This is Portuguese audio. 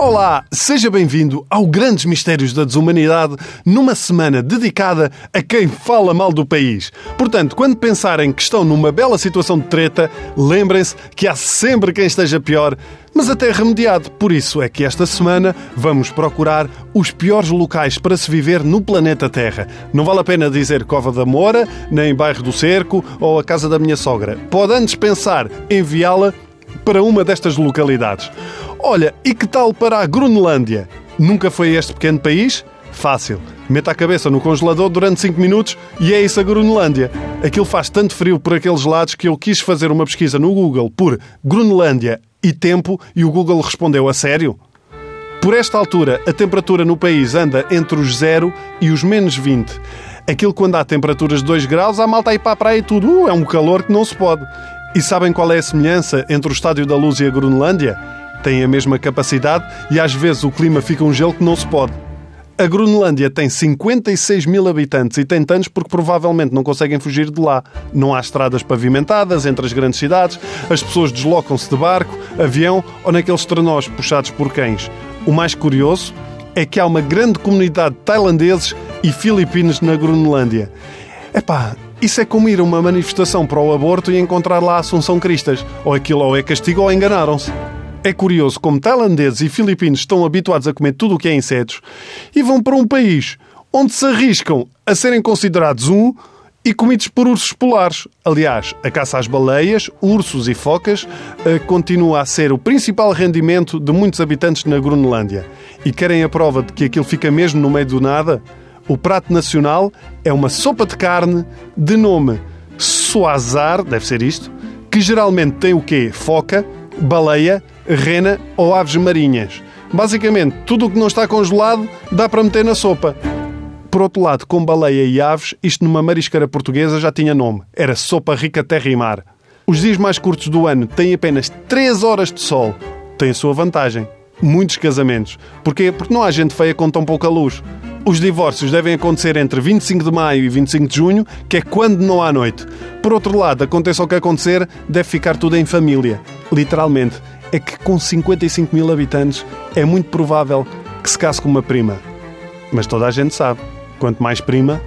Olá, seja bem-vindo ao Grandes Mistérios da Desumanidade, numa semana dedicada a quem fala mal do país. Portanto, quando pensarem que estão numa bela situação de treta, lembrem-se que há sempre quem esteja pior, mas até remediado. Por isso é que esta semana vamos procurar os piores locais para se viver no planeta Terra. Não vale a pena dizer Cova da Moura, nem Bairro do Cerco ou a casa da minha sogra. Pode antes pensar enviá-la para uma destas localidades. Olha, e que tal para a Groenlândia? Nunca foi este pequeno país? Fácil. Meta a cabeça no congelador durante 5 minutos e é isso a Groenlândia. Aquilo faz tanto frio por aqueles lados que eu quis fazer uma pesquisa no Google por Groenlândia e tempo e o Google respondeu a sério? Por esta altura, a temperatura no país anda entre os 0 e os menos 20. Aquilo quando há temperaturas de 2 graus, a malta aí para a praia e tudo. Uh, é um calor que não se pode. E sabem qual é a semelhança entre o Estádio da Luz e a Groenlândia? têm a mesma capacidade e às vezes o clima fica um gelo que não se pode. A Groenlândia tem 56 mil habitantes e tem tantos porque provavelmente não conseguem fugir de lá. Não há estradas pavimentadas entre as grandes cidades, as pessoas deslocam-se de barco, avião ou naqueles trenós puxados por cães. O mais curioso é que há uma grande comunidade de tailandeses e filipinos na Groenlândia. Epá, isso é como ir a uma manifestação para o aborto e encontrar lá Assunção Cristas. Ou aquilo ou é castigo ou enganaram-se. É curioso como tailandeses e filipinos estão habituados a comer tudo o que é insetos e vão para um país onde se arriscam a serem considerados um e comidos por ursos polares. Aliás, a caça às baleias, ursos e focas eh, continua a ser o principal rendimento de muitos habitantes na Groenlândia. E querem a prova de que aquilo fica mesmo no meio do nada? O prato nacional é uma sopa de carne de nome Soazar, deve ser isto, que geralmente tem o quê? Foca, baleia, rena ou aves marinhas. Basicamente, tudo o que não está congelado dá para meter na sopa. Por outro lado, com baleia e aves, isto numa marisqueira portuguesa já tinha nome. Era sopa rica terra e mar. Os dias mais curtos do ano têm apenas 3 horas de sol. Tem a sua vantagem. Muitos casamentos. Porquê? Porque não há gente feia com tão pouca luz. Os divórcios devem acontecer entre 25 de maio e 25 de junho, que é quando não há noite. Por outro lado, aconteça o que acontecer, deve ficar tudo em família. Literalmente é que com 55 mil habitantes é muito provável que se case com uma prima. Mas toda a gente sabe, quanto mais prima,